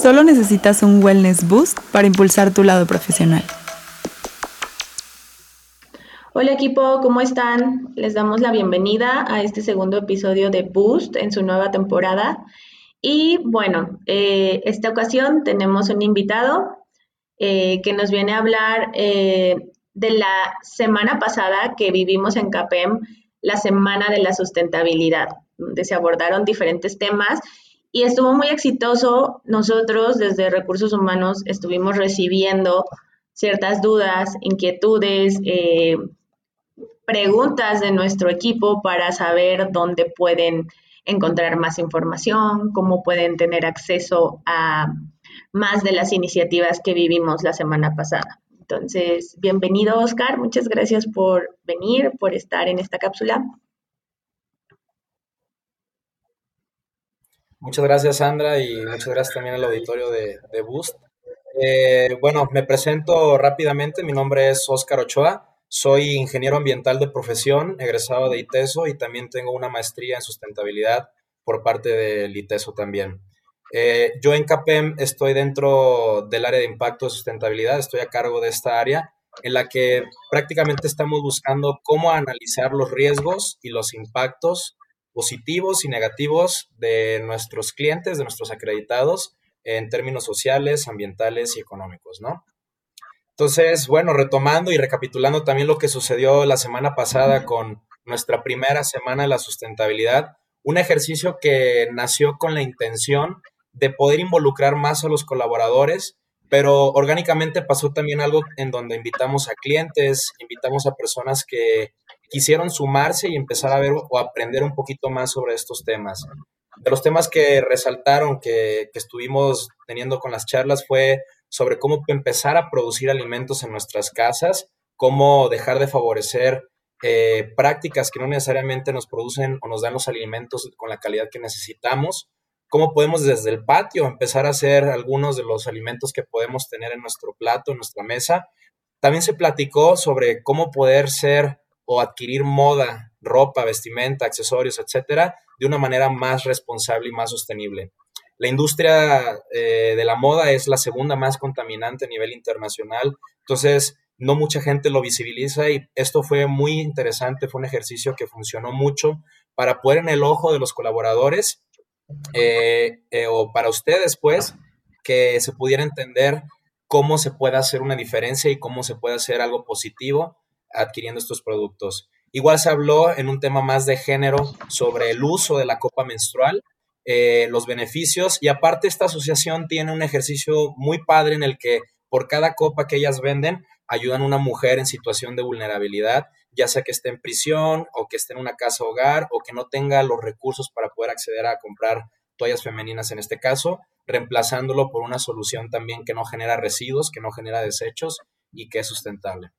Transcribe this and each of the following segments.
Solo necesitas un wellness boost para impulsar tu lado profesional. Hola equipo, ¿cómo están? Les damos la bienvenida a este segundo episodio de Boost en su nueva temporada. Y bueno, eh, esta ocasión tenemos un invitado eh, que nos viene a hablar eh, de la semana pasada que vivimos en CAPEM, la Semana de la Sustentabilidad, donde se abordaron diferentes temas y estuvo muy exitoso. Nosotros desde Recursos Humanos estuvimos recibiendo ciertas dudas, inquietudes, eh, preguntas de nuestro equipo para saber dónde pueden encontrar más información, cómo pueden tener acceso a más de las iniciativas que vivimos la semana pasada. Entonces, bienvenido Oscar, muchas gracias por venir, por estar en esta cápsula. Muchas gracias, Sandra, y muchas gracias también al auditorio de, Boost. Eh, bueno, me presento rápidamente. Mi nombre es Óscar Ochoa. Soy ingeniero ambiental de profesión, egresado de ITESO y también tengo una maestría en sustentabilidad por parte del ITESO también. Eh, yo en CAPEM estoy dentro del área de impacto de sustentabilidad, estoy a cargo de esta área en la que prácticamente estamos buscando cómo analizar los riesgos y los impactos positivos y negativos de nuestros clientes, de nuestros acreditados, en términos sociales, ambientales y económicos, ¿no? Entonces, bueno, retomando y recapitulando también lo que sucedió la semana pasada con nuestra primera semana de la sustentabilidad, un ejercicio que nació con la intención de poder involucrar más a los colaboradores, pero orgánicamente pasó también algo en donde invitamos a clientes, invitamos a personas que quisieron sumarse y empezar a ver o aprender un poquito más sobre estos temas. De los temas que resaltaron, que, estuvimos teniendo con las charlas, fue sobre cómo empezar a producir alimentos en nuestras casas, cómo dejar de favorecer eh, prácticas que no necesariamente nos producen o nos dan los alimentos con la calidad que necesitamos, cómo podemos desde el patio empezar a hacer algunos de los alimentos que podemos tener en nuestro plato, en nuestra mesa. También se platicó sobre cómo poder ser o adquirir moda, ropa, vestimenta, accesorios, etcétera, de una manera más responsable y más sostenible. La industria eh, de la moda es la segunda más contaminante a nivel internacional, entonces no mucha gente lo visibiliza y esto fue muy interesante, fue un ejercicio que funcionó mucho para poder en el ojo de los colaboradores eh, eh, o para ustedes, pues, que se pudiera entender cómo se puede hacer una diferencia y cómo se puede hacer algo positivo adquiriendo estos productos. Igual se habló en un tema más de género sobre el uso de la copa menstrual, eh, los beneficios y aparte esta asociación tiene un ejercicio muy padre en el que por cada copa que ellas venden ayudan a una mujer en situación de vulnerabilidad, ya sea que esté en prisión o que esté en una casa hogar o que no tenga los recursos para poder acceder a comprar toallas femeninas en este caso, reemplazándolo por una solución también que no genera residuos, que no genera desechos y que es sustentable.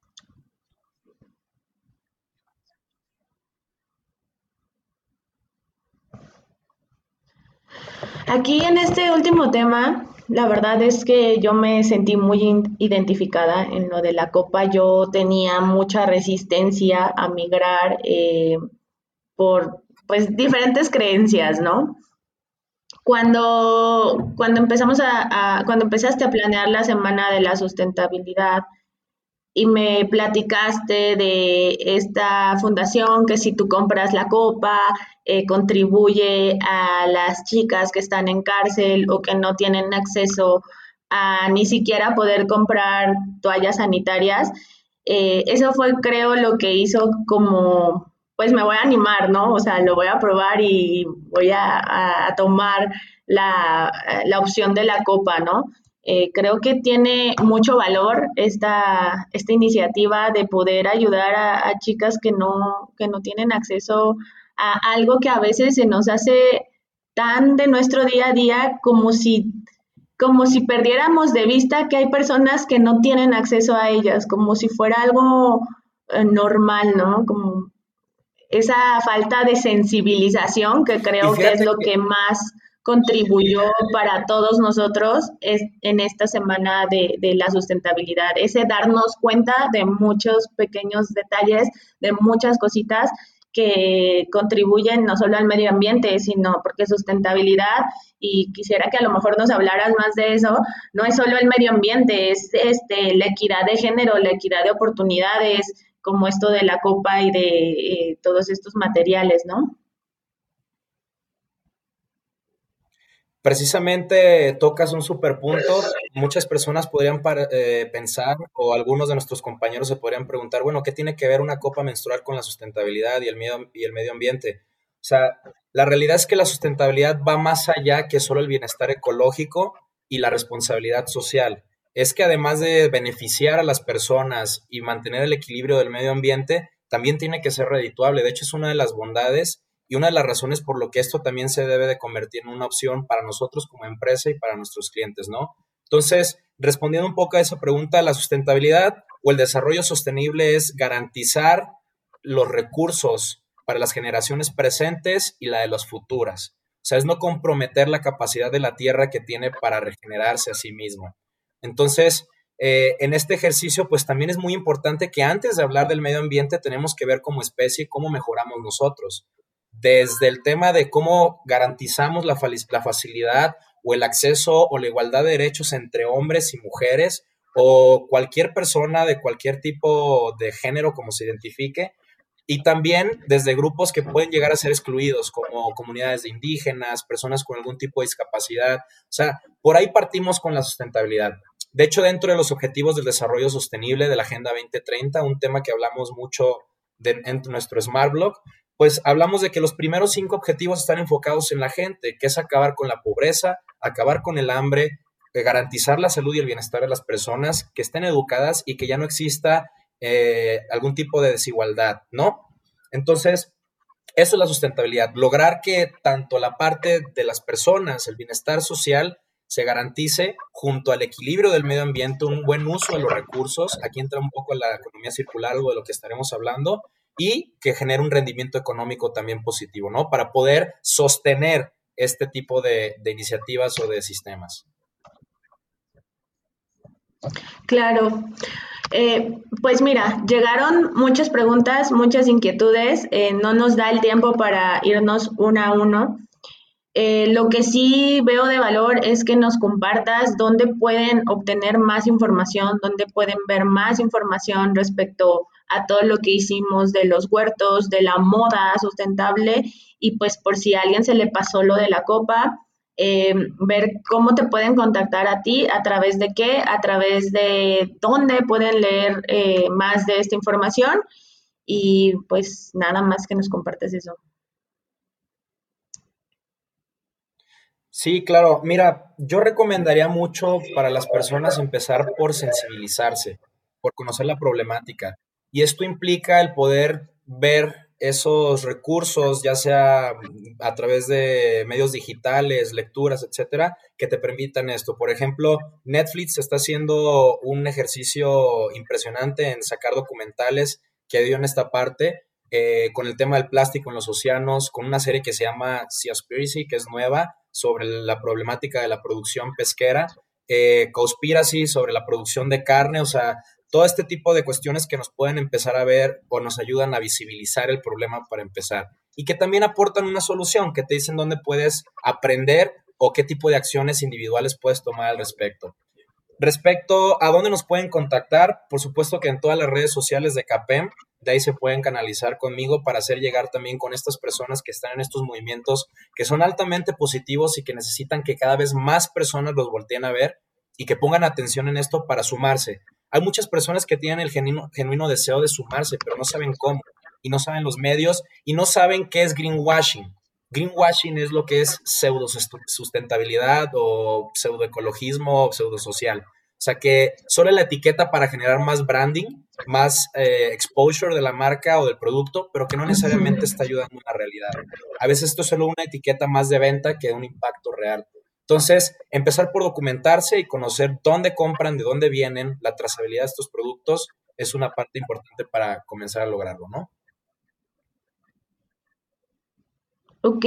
Aquí en este último tema, la verdad es que yo me sentí muy identificada en lo de la copa. Yo tenía mucha resistencia a migrar eh, por pues diferentes creencias, ¿no? Cuando, cuando empezamos a, cuando empezaste a planear la semana de la sustentabilidad, y me platicaste de esta fundación que si tú compras la copa eh, contribuye a las chicas que están en cárcel o que no tienen acceso a ni siquiera poder comprar toallas sanitarias. Eh, eso fue creo lo que hizo como, pues me voy a animar, ¿no? O sea, lo voy a probar y voy a, tomar la, la opción de la copa, ¿no? Eh, creo que tiene mucho valor esta, esta iniciativa de poder ayudar a, chicas que no, que no tienen acceso a algo que a veces se nos hace tan de nuestro día a día como si, como si perdiéramos de vista que hay personas que no tienen acceso a ellas, como si fuera algo eh, normal, ¿no? Como esa falta de sensibilización que creo que es lo que más contribuyó para todos nosotros en esta semana de, la sustentabilidad, ese darnos cuenta de muchos pequeños detalles, de muchas cositas que contribuyen no solo al medio ambiente, sino porque sustentabilidad, y quisiera que a lo mejor nos hablaras más de eso, no es solo el medio ambiente, es este, la equidad de género, la equidad de oportunidades, como esto de la copa y de eh, todos estos materiales, ¿no? Precisamente tocas un super punto. Muchas personas podrían eh, pensar, o algunos de nuestros compañeros se podrían preguntar, bueno, ¿qué tiene que ver una copa menstrual con la sustentabilidad y el medio, y el medio ambiente? O sea, la realidad es que la sustentabilidad va más allá que solo el bienestar ecológico y la responsabilidad social. Es que además de beneficiar a las personas y mantener el equilibrio del medio ambiente, también tiene que ser redituable. De hecho, es una de las bondades y una de las razones por lo que esto también se debe de convertir en una opción para nosotros como empresa y para nuestros clientes, ¿no? Entonces, respondiendo un poco a esa pregunta, la sustentabilidad o el desarrollo sostenible es garantizar los recursos para las generaciones presentes y la de las futuras. O sea, es no comprometer la capacidad de la Tierra que tiene para regenerarse a sí misma. Entonces, eh, en este ejercicio, pues también es muy importante que antes de hablar del medio ambiente tenemos que ver como especie cómo mejoramos nosotros desde el tema de cómo garantizamos la, facilidad o el acceso o la igualdad de derechos entre hombres y mujeres o cualquier persona de cualquier tipo de género como se identifique, y también desde grupos que pueden llegar a ser excluidos, como comunidades de indígenas, personas con algún tipo de discapacidad. O sea, por ahí partimos con la sustentabilidad. De hecho, dentro de los objetivos del desarrollo sostenible de la Agenda 2030, un tema que hablamos mucho en nuestro Smart Blog, pues hablamos de que los primeros cinco objetivos están enfocados en la gente, que es acabar con la pobreza, acabar con el hambre, eh, garantizar la salud y el bienestar de las personas, que estén educadas y que ya no exista eh, algún tipo de desigualdad, ¿no? Entonces, eso es la sustentabilidad, lograr que tanto la parte de las personas, el bienestar social, se garantice junto al equilibrio del medio ambiente, un buen uso de los recursos. Aquí entra un poco la economía circular, algo de lo que estaremos hablando, y que genere un rendimiento económico también positivo, ¿no? Para poder sostener este tipo de, iniciativas o de sistemas. Claro. Eh, pues mira, llegaron muchas preguntas, muchas inquietudes. Eh, no nos da el tiempo para irnos uno a uno. Eh, lo que sí veo de valor es que nos compartas dónde pueden obtener más información, dónde pueden ver más información respecto a todo lo que hicimos de los huertos, de la moda sustentable y pues por si a alguien se le pasó lo de la copa, eh, ver cómo te pueden contactar a ti, a través de qué, a través de dónde pueden leer eh, más de esta información y pues nada más que nos compartes eso. Sí, claro. Mira, yo recomendaría mucho para las personas empezar por sensibilizarse, por conocer la problemática. Y esto implica el poder ver esos recursos, ya sea a través de medios digitales, lecturas, etcétera, que te permitan esto. Por ejemplo, Netflix está haciendo un ejercicio impresionante en sacar documentales que dio en esta parte eh, con el tema del plástico en los océanos, con una serie que se llama Seaspiracy, que es nueva, sobre la problemática de la producción pesquera, eh, Conspiracy sobre la producción de carne, o sea, todo este tipo de cuestiones que nos pueden empezar a ver o nos ayudan a visibilizar el problema para empezar y que también aportan una solución, que te dicen dónde puedes aprender o qué tipo de acciones individuales puedes tomar al respecto. Respecto a dónde nos pueden contactar, por supuesto que en todas las redes sociales de CAPEM, de ahí se pueden canalizar conmigo para hacer llegar también con estas personas que están en estos movimientos que son altamente positivos y que necesitan que cada vez más personas los volteen a ver y que pongan atención en esto para sumarse. Hay muchas personas que tienen el genuino, genuino deseo de sumarse, pero no saben cómo, y no saben los medios, y no saben qué es greenwashing. Greenwashing es lo que es pseudo sustentabilidad o pseudoecologismo o pseudo social. O sea que solo la etiqueta para generar más branding, más eh, exposure de la marca o del producto, pero que no necesariamente está ayudando a la realidad. A veces esto es solo una etiqueta más de venta que un impacto real. Entonces, empezar por documentarse y conocer dónde compran, de dónde vienen, la trazabilidad de estos productos es una parte importante para comenzar a lograrlo, ¿no? Ok,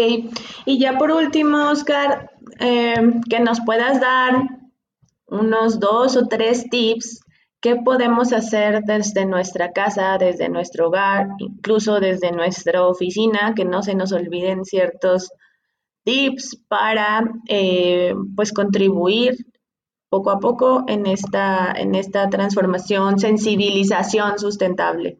y ya por último, Oscar, eh, que nos puedas dar unos dos o tres tips qué podemos hacer desde nuestra casa, desde nuestro hogar, incluso desde nuestra oficina, que no se nos olviden ciertos tips para eh, pues contribuir poco a poco en esta, en esta transformación, sensibilización sustentable.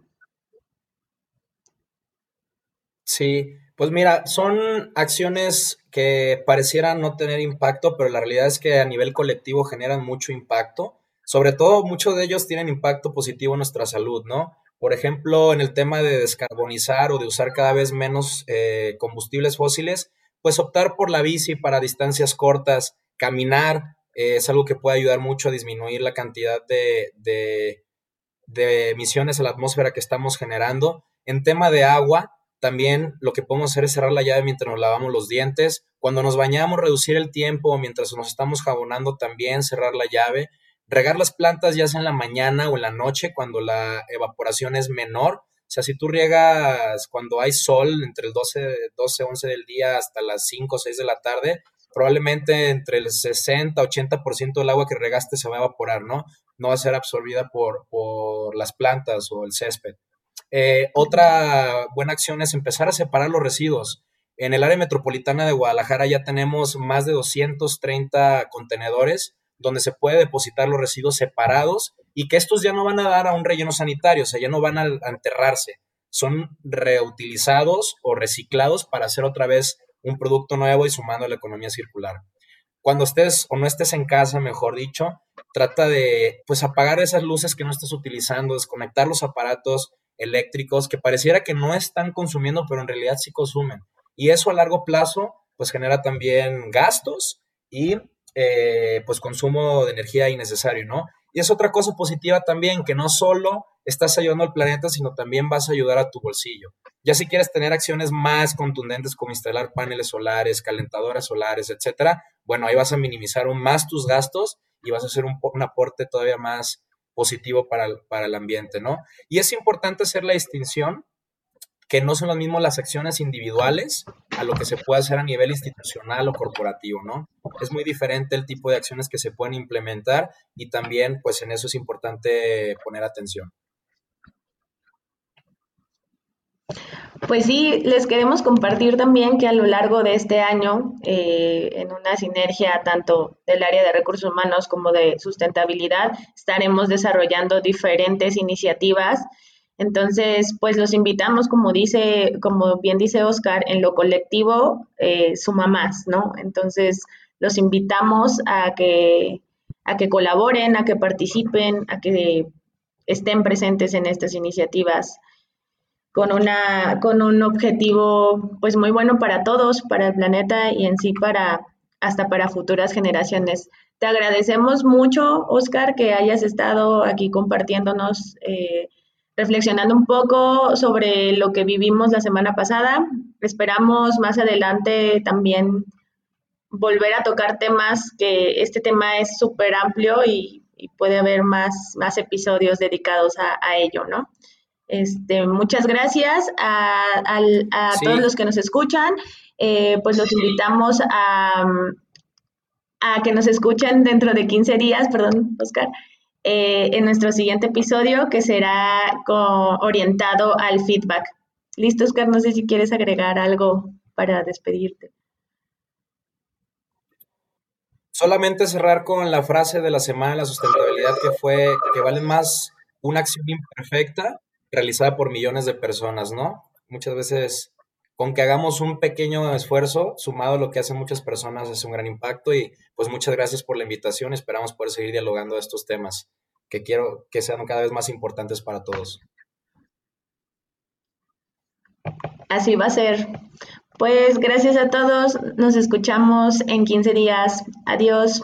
Sí, pues mira, son acciones que parecieran no tener impacto, pero la realidad es que a nivel colectivo generan mucho impacto. Sobre todo, muchos de ellos tienen impacto positivo en nuestra salud, ¿no? Por ejemplo, en el tema de descarbonizar o de usar cada vez menos eh, combustibles fósiles, pues optar por la bici para distancias cortas, caminar, eh, es algo que puede ayudar mucho a disminuir la cantidad de, de, emisiones a la atmósfera que estamos generando. En tema de agua, también lo que podemos hacer es cerrar la llave mientras nos lavamos los dientes. Cuando nos bañamos, reducir el tiempo. Mientras nos estamos jabonando, también cerrar la llave. Regar las plantas ya sea en la mañana o en la noche, cuando la evaporación es menor. O sea, si tú riegas cuando hay sol, entre el 12, 12 11 del día hasta las 5 o 6 de la tarde, probablemente entre el 60, 80% del agua que regaste se va a evaporar, ¿no? No va a ser absorbida por, por las plantas o el césped. Eh, otra buena acción es empezar a separar los residuos. En el área metropolitana de Guadalajara ya tenemos más de 230 contenedores donde se puede depositar los residuos separados y que estos ya no van a dar a un relleno sanitario, o sea, ya no van a enterrarse, son reutilizados o reciclados para hacer otra vez un producto nuevo y sumando a la economía circular. Cuando estés o no estés en casa, mejor dicho, trata de pues apagar esas luces que no estés utilizando, desconectar los aparatos eléctricos que pareciera que no están consumiendo, pero en realidad sí consumen. Y eso a largo plazo pues genera también gastos y eh, pues consumo de energía innecesario, ¿no? Y es otra cosa positiva también, que no solo estás ayudando al planeta, sino también vas a ayudar a tu bolsillo. Ya si quieres tener acciones más contundentes como instalar paneles solares, calentadoras solares, etcétera, bueno, ahí vas a minimizar aún más tus gastos y vas a hacer un, un aporte todavía más positivo para el, para el ambiente, ¿no? Y es importante hacer la distinción que no son lo mismo las acciones individuales a lo que se puede hacer a nivel institucional o corporativo, ¿no? Es muy diferente el tipo de acciones que se pueden implementar y también, pues en eso es importante poner atención. Pues sí, les queremos compartir también que a lo largo de este año, eh, en una sinergia tanto del área de recursos humanos como de sustentabilidad, estaremos desarrollando diferentes iniciativas entonces, pues los invitamos, como dice, como bien dice Oscar, en lo colectivo eh, suma más, ¿no? Entonces, los invitamos a que, a que colaboren, a que participen, a que estén presentes en estas iniciativas con una con un objetivo pues muy bueno para todos, para el planeta y en sí para hasta para futuras generaciones. Te agradecemos mucho, Oscar, que hayas estado aquí compartiéndonos eh, reflexionando un poco sobre lo que vivimos la semana pasada. Esperamos más adelante también volver a tocar temas que este tema es súper amplio y, puede haber más, más episodios dedicados a, ello, ¿no? Este, muchas gracias a, todos los que nos escuchan. Eh, pues los invitamos a, a que nos escuchen dentro de 15 días, perdón, Oscar, eh, en nuestro siguiente episodio que será orientado al feedback. Listo, Oscar, no sé si quieres agregar algo para despedirte. Solamente cerrar con la frase de la semana de la sustentabilidad que fue que vale más una acción imperfecta realizada por millones de personas, ¿no? Muchas veces con que hagamos un pequeño esfuerzo, sumado a lo que hacen muchas personas, es un gran impacto y pues muchas gracias por la invitación. Esperamos poder seguir dialogando de estos temas que quiero que sean cada vez más importantes para todos. Así va a ser. Pues gracias a todos. Nos escuchamos en 15 días. Adiós.